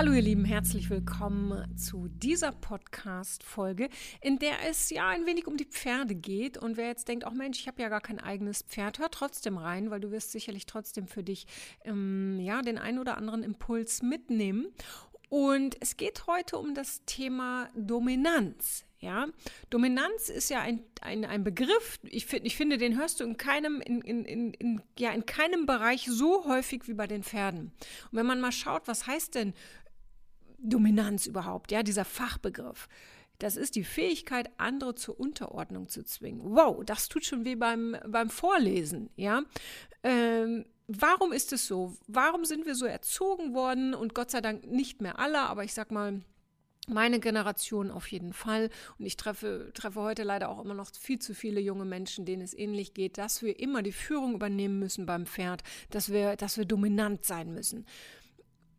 Hallo ihr Lieben, herzlich willkommen zu dieser Podcast-Folge, in der es ja ein wenig um die Pferde geht. Und wer jetzt denkt, auch Mensch, ich habe ja gar kein eigenes Pferd, hör trotzdem rein, weil du wirst sicherlich trotzdem für dich ähm, ja den einen oder anderen Impuls mitnehmen. Und es geht heute um das Thema Dominanz. Ja, Dominanz ist ja ein, ein, ein Begriff, ich, find, ich finde, den hörst du in keinem, in, in, in, in, ja, in keinem Bereich so häufig wie bei den Pferden. Und wenn man mal schaut, was heißt denn Dominanz überhaupt, ja, dieser Fachbegriff. Das ist die Fähigkeit, andere zur Unterordnung zu zwingen. Wow, das tut schon weh beim, beim Vorlesen, ja. Ähm, warum ist es so? Warum sind wir so erzogen worden? Und Gott sei Dank nicht mehr alle, aber ich sag mal, meine Generation auf jeden Fall. Und ich treffe, treffe heute leider auch immer noch viel zu viele junge Menschen, denen es ähnlich geht, dass wir immer die Führung übernehmen müssen beim Pferd, dass wir, dass wir dominant sein müssen.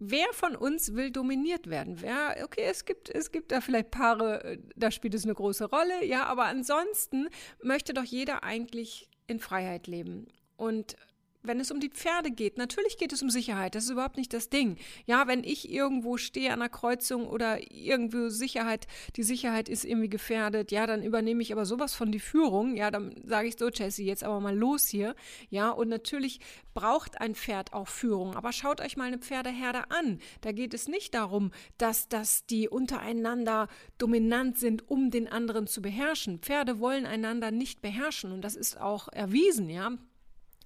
Wer von uns will dominiert werden? Wer, okay, es gibt, es gibt da vielleicht Paare, äh, da spielt es eine große Rolle, ja, aber ansonsten möchte doch jeder eigentlich in Freiheit leben. Und wenn es um die Pferde geht, natürlich geht es um Sicherheit, das ist überhaupt nicht das Ding. Ja, wenn ich irgendwo stehe an der Kreuzung oder irgendwo Sicherheit, die Sicherheit ist irgendwie gefährdet, ja, dann übernehme ich aber sowas von die Führung, ja, dann sage ich so, Jesse, jetzt aber mal los hier, ja, und natürlich braucht ein Pferd auch Führung, aber schaut euch mal eine Pferdeherde an. Da geht es nicht darum, dass, dass die untereinander dominant sind, um den anderen zu beherrschen. Pferde wollen einander nicht beherrschen und das ist auch erwiesen, ja.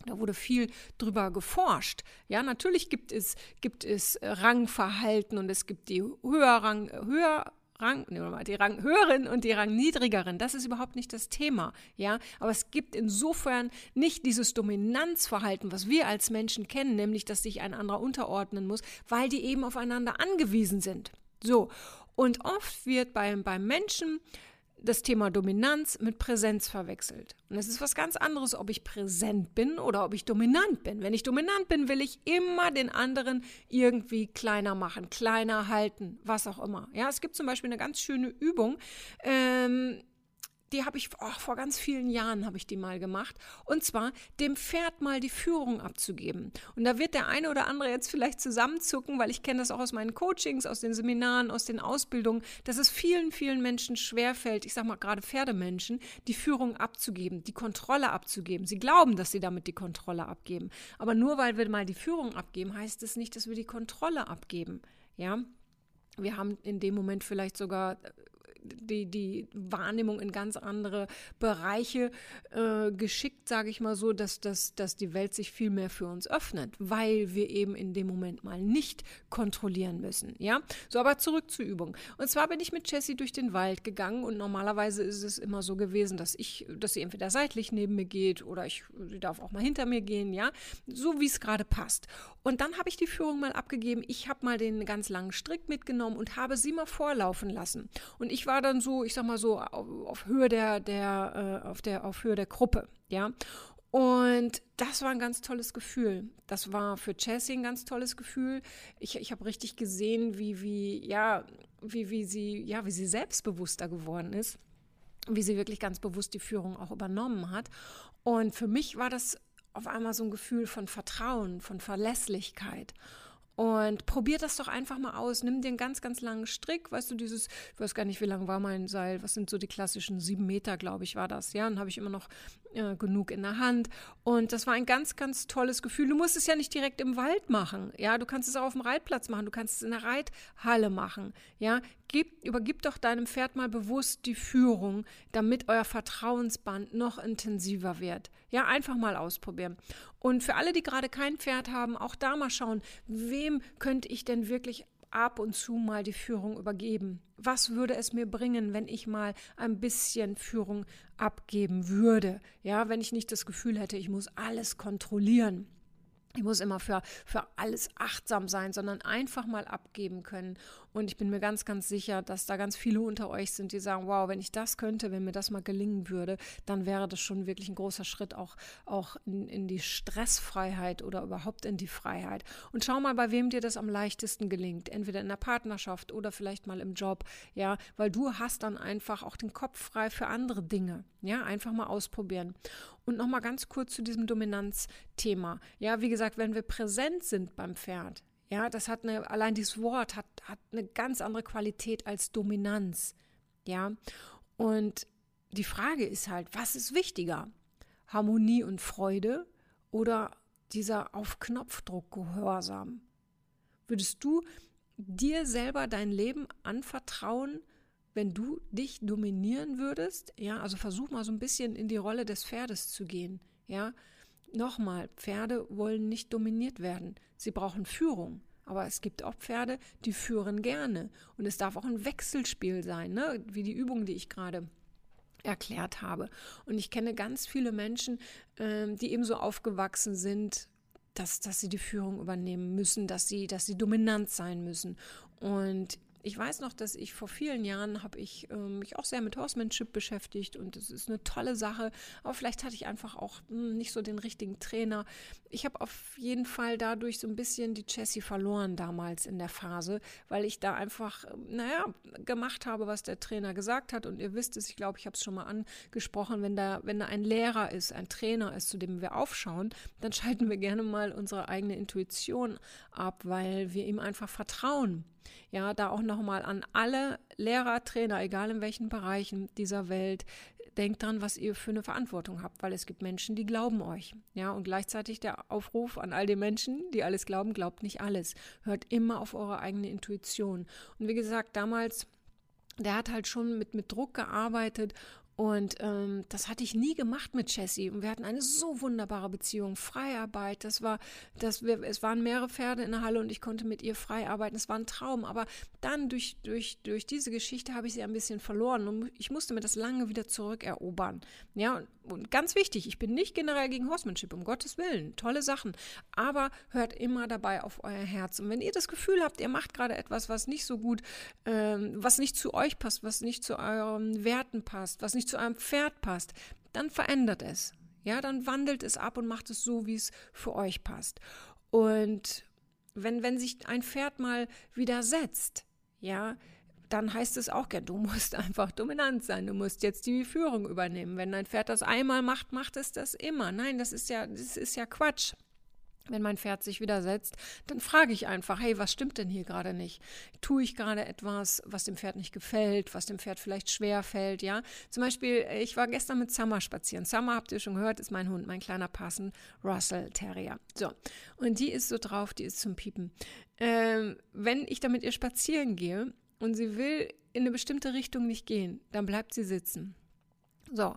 Da wurde viel drüber geforscht. Ja, natürlich gibt es, gibt es Rangverhalten und es gibt die Höherrang, höher Rang, nehmen wir mal die Ranghöheren und die Rangniedrigeren. Das ist überhaupt nicht das Thema, ja. Aber es gibt insofern nicht dieses Dominanzverhalten, was wir als Menschen kennen, nämlich, dass sich ein anderer unterordnen muss, weil die eben aufeinander angewiesen sind. So. Und oft wird beim, beim Menschen das Thema Dominanz mit Präsenz verwechselt. Und es ist was ganz anderes, ob ich präsent bin oder ob ich dominant bin. Wenn ich dominant bin, will ich immer den anderen irgendwie kleiner machen, kleiner halten, was auch immer. Ja, es gibt zum Beispiel eine ganz schöne Übung. Ähm, die habe ich oh, vor ganz vielen Jahren habe ich die mal gemacht und zwar dem Pferd mal die Führung abzugeben. Und da wird der eine oder andere jetzt vielleicht zusammenzucken, weil ich kenne das auch aus meinen Coachings, aus den Seminaren, aus den Ausbildungen, dass es vielen vielen Menschen schwerfällt, ich sage mal gerade Pferdemenschen, die Führung abzugeben, die Kontrolle abzugeben. Sie glauben, dass sie damit die Kontrolle abgeben, aber nur weil wir mal die Führung abgeben, heißt es nicht, dass wir die Kontrolle abgeben. Ja, wir haben in dem Moment vielleicht sogar die, die Wahrnehmung in ganz andere Bereiche äh, geschickt, sage ich mal so, dass, dass, dass die Welt sich viel mehr für uns öffnet, weil wir eben in dem Moment mal nicht kontrollieren müssen. Ja, so aber zurück zur Übung. Und zwar bin ich mit Jessie durch den Wald gegangen und normalerweise ist es immer so gewesen, dass ich, dass sie entweder seitlich neben mir geht oder ich, sie darf auch mal hinter mir gehen, ja, so wie es gerade passt. Und dann habe ich die Führung mal abgegeben. Ich habe mal den ganz langen Strick mitgenommen und habe sie mal vorlaufen lassen. Und ich war war dann so, ich sag mal so, auf, auf Höhe der, der, äh, auf der, auf Höhe der Gruppe, ja. Und das war ein ganz tolles Gefühl. Das war für Jessie ein ganz tolles Gefühl. Ich, ich habe richtig gesehen, wie, wie, ja, wie, wie sie, ja, wie sie selbstbewusster geworden ist, wie sie wirklich ganz bewusst die Führung auch übernommen hat. Und für mich war das auf einmal so ein Gefühl von Vertrauen, von Verlässlichkeit. Und probier das doch einfach mal aus. Nimm dir einen ganz, ganz langen Strick. Weißt du, dieses, ich weiß gar nicht, wie lang war mein Seil. Was sind so die klassischen sieben Meter, glaube ich, war das. Ja, dann habe ich immer noch äh, genug in der Hand. Und das war ein ganz, ganz tolles Gefühl. Du musst es ja nicht direkt im Wald machen. Ja, du kannst es auch auf dem Reitplatz machen. Du kannst es in der Reithalle machen. Ja, Gib, übergib doch deinem Pferd mal bewusst die Führung, damit euer Vertrauensband noch intensiver wird. Ja, einfach mal ausprobieren. Und für alle, die gerade kein Pferd haben, auch da mal schauen, wem könnte ich denn wirklich ab und zu mal die Führung übergeben? Was würde es mir bringen, wenn ich mal ein bisschen Führung abgeben würde? Ja, wenn ich nicht das Gefühl hätte, ich muss alles kontrollieren. Ich muss immer für, für alles achtsam sein, sondern einfach mal abgeben können Und ich bin mir ganz, ganz sicher, dass da ganz viele unter euch sind, die sagen, wow, wenn ich das könnte, wenn mir das mal gelingen würde, dann wäre das schon wirklich ein großer Schritt auch, auch in, in die Stressfreiheit oder überhaupt in die Freiheit. Und schau mal, bei wem dir das am leichtesten gelingt. Entweder in der Partnerschaft oder vielleicht mal im Job. Ja, weil du hast dann einfach auch den Kopf frei für andere Dinge. Ja, einfach mal ausprobieren. Und nochmal ganz kurz zu diesem Dominanzthema. Ja, wie gesagt, wenn wir präsent sind beim Pferd, ja, das hat eine, allein dieses Wort hat, hat eine ganz andere Qualität als Dominanz. Ja, und die Frage ist halt, was ist wichtiger? Harmonie und Freude oder dieser auf Knopfdruck Gehorsam? Würdest du dir selber dein Leben anvertrauen, wenn du dich dominieren würdest? Ja, also versuch mal so ein bisschen in die Rolle des Pferdes zu gehen. Ja, Nochmal, Pferde wollen nicht dominiert werden. Sie brauchen Führung. Aber es gibt auch Pferde, die führen gerne. Und es darf auch ein Wechselspiel sein, ne? wie die Übung, die ich gerade erklärt habe. Und ich kenne ganz viele Menschen, äh, die ebenso aufgewachsen sind, dass, dass sie die Führung übernehmen müssen, dass sie, dass sie dominant sein müssen. Und ich weiß noch, dass ich vor vielen Jahren habe ich äh, mich auch sehr mit Horsemanship beschäftigt und das ist eine tolle Sache. Aber vielleicht hatte ich einfach auch mh, hm, nicht so den richtigen Trainer. Ich habe auf jeden Fall dadurch so ein bisschen die Jessie verloren damals in der Phase, weil ich da einfach, naja, gemacht habe, was der Trainer gesagt hat. Und ihr wisst es, ich glaube, ich habe es schon mal angesprochen, wenn da, wenn da ein Lehrer ist, ein Trainer ist, zu dem wir aufschauen, dann schalten wir gerne mal unsere eigene Intuition ab, weil wir ihm einfach vertrauen. Ja, da auch nochmal an alle Lehrer, Trainer, egal in welchen Bereichen dieser Welt, denkt dran, was ihr für eine Verantwortung habt, weil es gibt Menschen, die glauben euch. Ja, und gleichzeitig der Aufruf an all die Menschen, die alles glauben, glaubt nicht alles. Hört immer auf eure eigene Intuition. Und wie gesagt, damals der hat halt schon mit, mit Druck gearbeitet und ähm, das hatte ich nie gemacht mit Jessie. Und wir hatten eine so wunderbare Beziehung. Freiarbeit, das war, das wir, es waren mehrere Pferde in der Halle und ich konnte mit ihr frei arbeiten. Es war ein Traum. Aber dann durch, durch, durch diese Geschichte habe ich sie ein bisschen verloren und ich musste mir das lange wieder zurückerobern. Ja, und, und ganz wichtig, ich bin nicht generell gegen Horsemanship, um Gottes Willen. Tolle Sachen. Aber hört immer dabei auf euer Herz. Und wenn ihr das Gefühl habt, ihr macht gerade etwas, was nicht so gut, ähm, was nicht zu euch passt, was nicht zu euren Werten passt, was nicht nicht zu einem Pferd passt, dann verändert es. Ja, dann wandelt es ab und macht es so, wie es für euch passt. Und wenn, wenn sich ein Pferd mal widersetzt, ja, dann heißt es auch, ja, du musst einfach dominant sein, du musst jetzt die Führung übernehmen. Wenn ein Pferd das einmal macht, macht es das immer. Nein, das ist ja, das ist ja Quatsch wenn mein Pferd sich widersetzt, dann frage ich einfach, hey, was stimmt denn hier gerade nicht? Tue ich gerade etwas, was dem Pferd nicht gefällt, was dem Pferd vielleicht schwer fällt, ja? Zum Beispiel, ich war gestern mit Summer spazieren. Summer, habt ihr schon gehört, ist mein Hund, mein kleiner Passen Russell Terrier. So, und die ist so drauf, die ist zum Piepen. Ähm, wenn ich da mit ihr spazieren gehe und sie will in eine bestimmte Richtung nicht gehen, dann bleibt sie sitzen. So,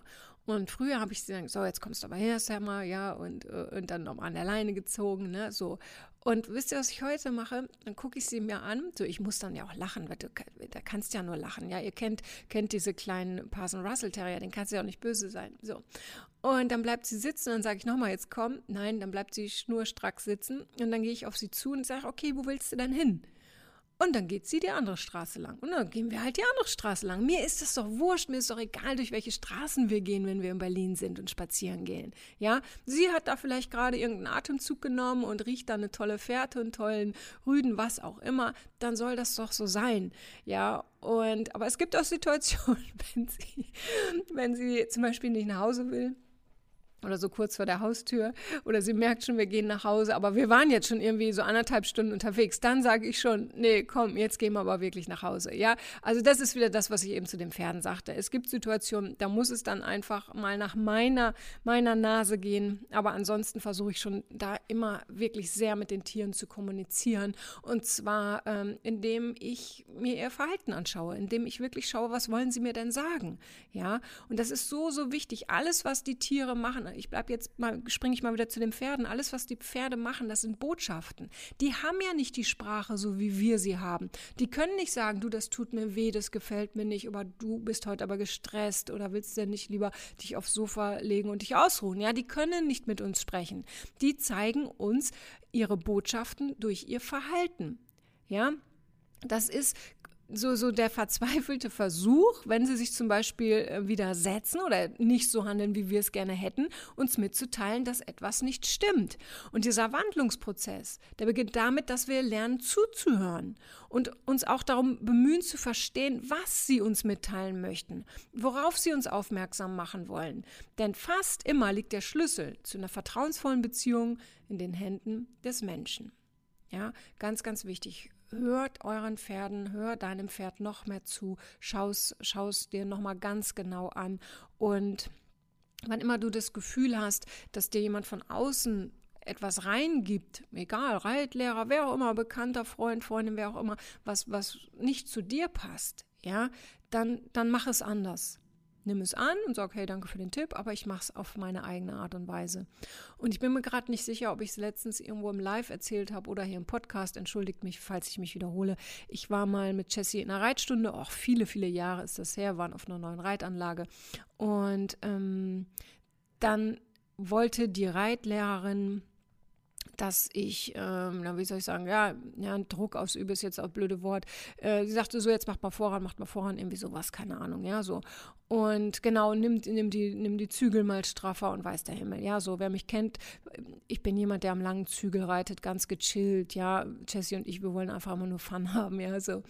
und früher habe ich sie gesagt, so, jetzt kommst du aber her, Sammer, ja, und, äh, und dann nochmal an der Leine gezogen, ne, so. Und wisst ihr, was ich heute mache? Dann gucke ich sie mir an. So, ich muss dann ja auch lachen, weil du da kannst ja nur lachen. Ja, ihr kennt, kennt diese kleinen Parson Russell Terrier, den kannst du ja auch nicht böse sein. So. Und dann bleibt sie sitzen dann sage ich nochmal, jetzt komm. Nein, dann bleibt sie schnurstracks sitzen. Und dann gehe ich auf sie zu und sage, okay, wo willst du denn hin? Und dann geht sie die andere Straße lang. Und dann gehen wir halt die andere Straße lang. Mir ist es doch wurscht, mir ist doch egal, durch welche Straßen wir gehen, wenn wir in Berlin sind und spazieren gehen. Ja, sie hat da vielleicht gerade irgendeinen Atemzug genommen und riecht da eine tolle Fährte und tollen Rüden, was auch immer. Dann soll das doch so sein. Ja, und, aber es gibt auch Situationen, wenn sie, wenn sie zum Beispiel nicht nach Hause will oder so kurz vor der Haustür oder sie merkt schon, wir gehen nach Hause, aber wir waren jetzt schon irgendwie so anderthalb Stunden unterwegs, dann sage ich schon, nee, komm, jetzt gehen wir aber wirklich nach Hause. Ja, also das ist wieder das, was ich eben zu den Pferden sagte. Es gibt Situationen, da muss es dann einfach mal nach meiner, meiner Nase gehen, aber ansonsten versuche ich schon da immer wirklich sehr mit den Tieren zu kommunizieren und zwar ähm, indem ich mir ihr Verhalten anschaue, indem ich wirklich schaue, was wollen sie mir denn sagen. Ja, und das ist so, so wichtig. Alles, was die Tiere machen, ich bleibe jetzt mal, springe ich mal wieder zu den Pferden. Alles, was die Pferde machen, das sind Botschaften. Die haben ja nicht die Sprache, so wie wir sie haben. Die können nicht sagen, du, das tut mir weh, das gefällt mir nicht, oder du bist heute aber gestresst oder willst denn nicht lieber dich aufs Sofa legen und dich ausruhen? Ja, die können nicht mit uns sprechen. Die zeigen uns ihre Botschaften durch ihr Verhalten. Ja, das ist so, so der verzweifelte Versuch, wenn sie sich zum Beispiel äh, widersetzen oder nicht so handeln, wie wir es gerne hätten, uns mitzuteilen, dass etwas nicht stimmt. Und dieser Wandlungsprozess, der beginnt damit, dass wir lernen zuzuhören und uns auch darum bemühen zu verstehen, was sie uns mitteilen möchten, worauf sie uns aufmerksam machen wollen. Denn fast immer liegt der Schlüssel zu einer vertrauensvollen Beziehung in den Händen des Menschen. Ja, ganz, ganz wichtig hört euren Pferden, hör deinem Pferd noch mehr zu, schaust, schaust dir noch mal ganz genau an. Und wann immer du das Gefühl hast, dass dir jemand von außen etwas reingibt, egal, Reitlehrer, wer auch immer, bekannter Freund, Freundin, wer auch immer, was, was nicht zu dir passt, ja, dann, dann mach es anders nimm es an und sag, hey, danke für den Tipp, aber ich mache es auf meine eigene Art und Weise. Und ich bin mir gerade nicht sicher, ob ich es letztens irgendwo im Live erzählt habe oder hier im Podcast. Entschuldigt mich, falls ich mich wiederhole. Ich war mal mit Jessie in einer Reitstunde, auch viele, viele Jahre ist das her, waren auf einer neuen Reitanlage. Und ähm, dann wollte die Reitlehrerin dass ich, ähm, na, wie soll ich sagen, ja, ja, Druck ausübe ist jetzt auch blöde Wort. Äh, sie sagte so, jetzt macht mal voran, macht mal voran, irgendwie sowas, keine Ahnung, ja, so. Und genau, nimm, nimm, die, nimm die Zügel mal straffer und weiß der Himmel. Ja, so, wer mich kennt, ich bin jemand, der am langen Zügel reitet, ganz gechillt, ja. Jessie und ich, wir wollen einfach immer nur Fun haben, ja, so.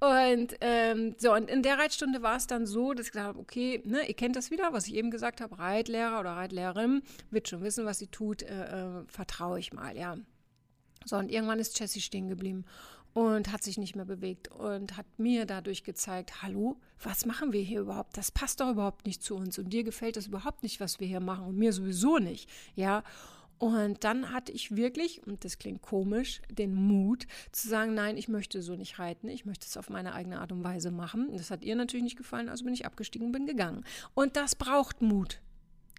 Und ähm, so, und in der Reitstunde war es dann so, dass ich gesagt habe, okay, ne, ihr kennt das wieder, was ich eben gesagt habe, Reitlehrer oder Reitlehrerin wird schon wissen, was sie tut, äh, äh, vertraue ich mal, ja. So, und irgendwann ist Jessie stehen geblieben und hat sich nicht mehr bewegt und hat mir dadurch gezeigt, hallo, was machen wir hier überhaupt? Das passt doch überhaupt nicht zu uns und dir gefällt das überhaupt nicht, was wir hier machen und mir sowieso nicht, ja. Und dann hatte ich wirklich, und das klingt komisch, den Mut zu sagen, nein, ich möchte so nicht reiten, ich möchte es auf meine eigene Art und Weise machen. Das hat ihr natürlich nicht gefallen, also bin ich abgestiegen und bin gegangen. Und das braucht Mut.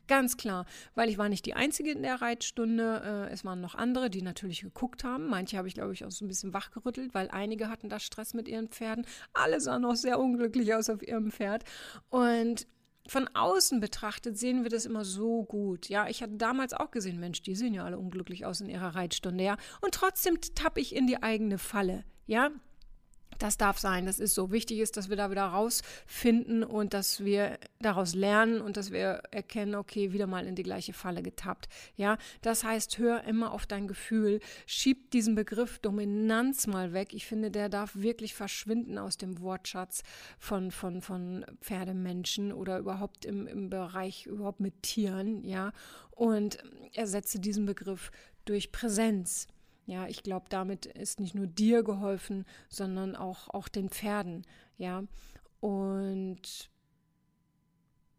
Ganz klar, weil ich war nicht die Einzige in der Reitstunde. Äh, es waren noch andere, die natürlich geguckt haben. Manche habe ich, glaube ich, auch so ein bisschen wachgerüttelt, weil einige hatten da Stress mit ihren Pferden. Alle sahen noch sehr unglücklich aus auf ihrem Pferd. Und von außen betrachtet sehen wir das immer so gut. Ja, ich hatte damals auch gesehen, Mensch, die sehen ja alle unglücklich aus in ihrer Reitstunde, ja. Und trotzdem tappe ich in die eigene Falle, ja. Das darf sein, das ist so. Wichtig ist, dass wir da wieder rausfinden und dass wir daraus lernen und dass wir erkennen, okay, wieder mal in die gleiche Falle getappt. Ja, das heißt, hör immer auf dein Gefühl, schieb diesen Begriff Dominanz mal weg. Ich finde, der darf wirklich verschwinden aus dem Wortschatz von, von, von Pferdemenschen oder überhaupt im, im Bereich überhaupt mit Tieren, ja, und ersetze diesen Begriff durch Präsenz. Ja, ich glaube, damit ist nicht nur dir geholfen, sondern auch, auch den Pferden. Ja, und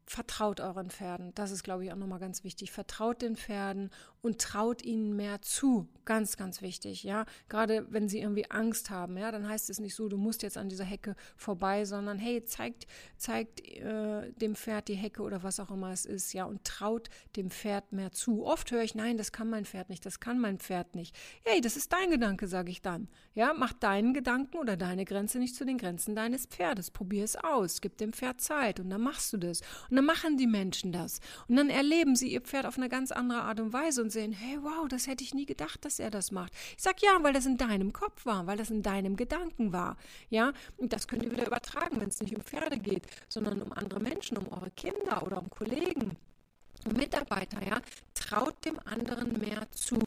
vertraut euren Pferden. Das ist, glaube ich, auch nochmal ganz wichtig. Vertraut den Pferden und traut ihnen mehr zu. Ganz, ganz wichtig, ja. Gerade wenn sie irgendwie Angst haben, ja, dann heißt es nicht so, du musst jetzt an dieser Hecke vorbei, sondern hey, zeigt, zeigt äh, dem Pferd die Hecke oder was auch immer es ist, ja, und traut dem Pferd mehr zu. Oft höre ich, nein, das kann mein Pferd nicht, das kann mein Pferd nicht. Hey, das ist dein Gedanke, sage ich dann. Ja, mach deinen Gedanken oder deine Grenze nicht zu den Grenzen deines Pferdes. Probier es aus, gib dem Pferd Zeit und dann machst du das. Und dann machen die Menschen das. Und dann erleben sie ihr Pferd auf eine ganz andere Art und Weise und sehen, hey, wow, das hätte ich nie gedacht, dass er das macht. Ich sag ja, weil das in deinem Kopf war, weil das in deinem Gedanken war. Ja, und das könnt ihr wieder übertragen, wenn es nicht um Pferde geht, sondern um andere Menschen, um eure Kinder oder um Kollegen, um Mitarbeiter, ja. Traut dem anderen mehr zu.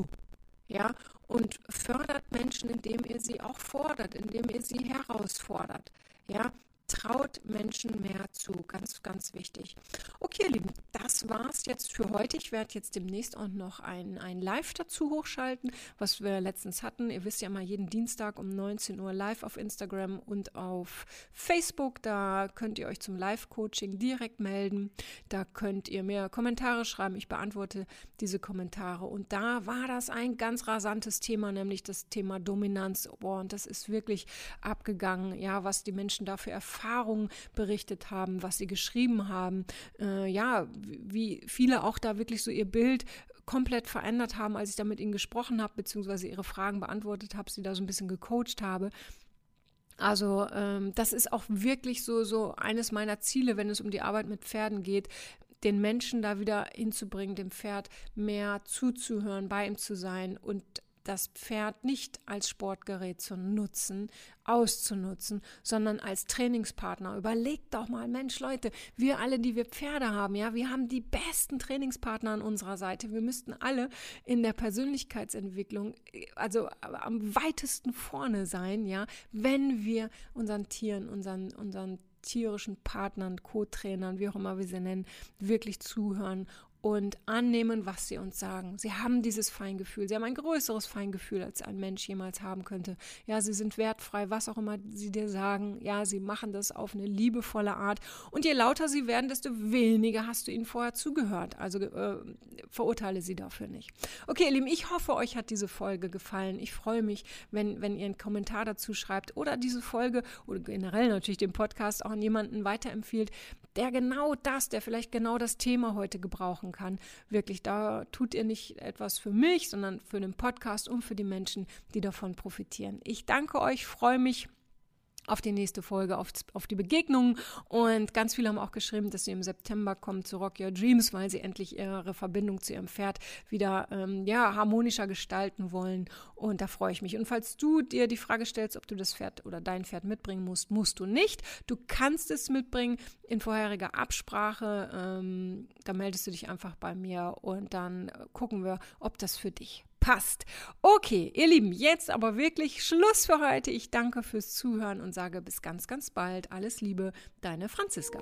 Ja, und fördert Menschen, indem ihr sie auch fordert, indem ihr sie herausfordert. Ja, traut Menschen mehr zu. Ganz, ganz wichtig. Okay, ihr Lieben, das war's jetzt für heute. Ich werde jetzt demnächst auch noch ein, ein Live dazu hochschalten, was wir letztens hatten. Ihr wisst ja mal, jeden Dienstag um 19 Uhr live auf Instagram und auf Facebook. Da könnt ihr euch zum Live-Coaching direkt melden. Da könnt ihr mir Kommentare schreiben. Ich beantworte diese Kommentare. Und da war das ein ganz rasantes Thema, nämlich das Thema Dominanz. Oh, und das ist wirklich abgegangen, ja, was die Menschen dafür erfahren Erfahrungen berichtet haben, was sie geschrieben haben. Äh, ja, wie viele auch da wirklich so ihr Bild komplett verändert haben, als ich da mit ihnen gesprochen habe, beziehungsweise ihre Fragen beantwortet habe, sie da so ein bisschen gecoacht habe. Also ähm, das ist auch wirklich so, so eines meiner Ziele, wenn es um die Arbeit mit Pferden geht, den Menschen da wieder hinzubringen, dem Pferd mehr zuzuhören, bei ihm zu sein und das Pferd nicht als Sportgerät zu nutzen, auszunutzen, sondern als Trainingspartner. Überlegt doch mal, Mensch, Leute, wir alle, die wir Pferde haben, ja, wir haben die besten Trainingspartner an unserer Seite. Wir müssten alle in der Persönlichkeitsentwicklung, also am weitesten vorne sein, ja, wenn wir unseren Tieren, unseren, unseren tierischen Partnern, Co-Trainern, wie auch immer wir sie nennen, wirklich zuhören und annehmen, was sie uns sagen. Sie haben dieses Feingefühl. Sie haben ein größeres Feingefühl, als ein Mensch jemals haben könnte. Ja, sie sind wertfrei, was auch immer sie dir sagen. Ja, sie machen das auf eine liebevolle Art. Und je lauter sie werden, desto weniger hast du ihnen vorher zugehört. Also äh, verurteile sie dafür nicht. Okay, ihr Lieben, ich hoffe, euch hat diese Folge gefallen. Ich freue mich, wenn, wenn ihr einen Kommentar dazu schreibt oder diese Folge oder generell natürlich den Podcast auch an jemanden weiterempfiehlt, der genau das, der vielleicht genau das Thema heute gebrauchen kann. Wirklich, da tut ihr nicht etwas für mich, sondern für den Podcast und für die Menschen, die davon profitieren. Ich danke euch, freue mich auf die nächste Folge, auf, auf die Begegnungen. Und ganz viele haben auch geschrieben, dass sie im September kommen zu Rock Your Dreams, weil sie endlich ihre Verbindung zu ihrem Pferd wieder ähm, ja, harmonischer gestalten wollen. Und da freue ich mich. Und falls du dir die Frage stellst, ob du das Pferd oder dein Pferd mitbringen musst, musst du nicht. Du kannst es mitbringen in vorheriger Absprache. Ähm, da meldest du dich einfach bei mir und dann gucken wir, ob das für dich passt. Okay, ihr Lieben, jetzt aber wirklich Schluss für heute. Ich danke fürs Zuhören und sage bis ganz, ganz bald. Alles Liebe, deine Franziska.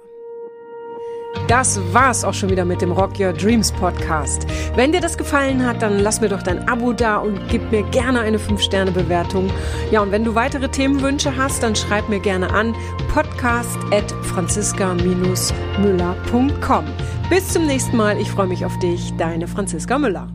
Das war's auch schon wieder mit dem Rock Your Dreams Podcast. Wenn dir das gefallen hat, dann lass mir doch dein Abo da und gib mir gerne eine 5-Sterne-Bewertung. Ja, und wenn du weitere Themenwünsche hast, dann schreib mir gerne an podcast at franziska-müller.com. Bis zum nächsten Mal. Ich freue mich auf dich. Deine Franziska Müller.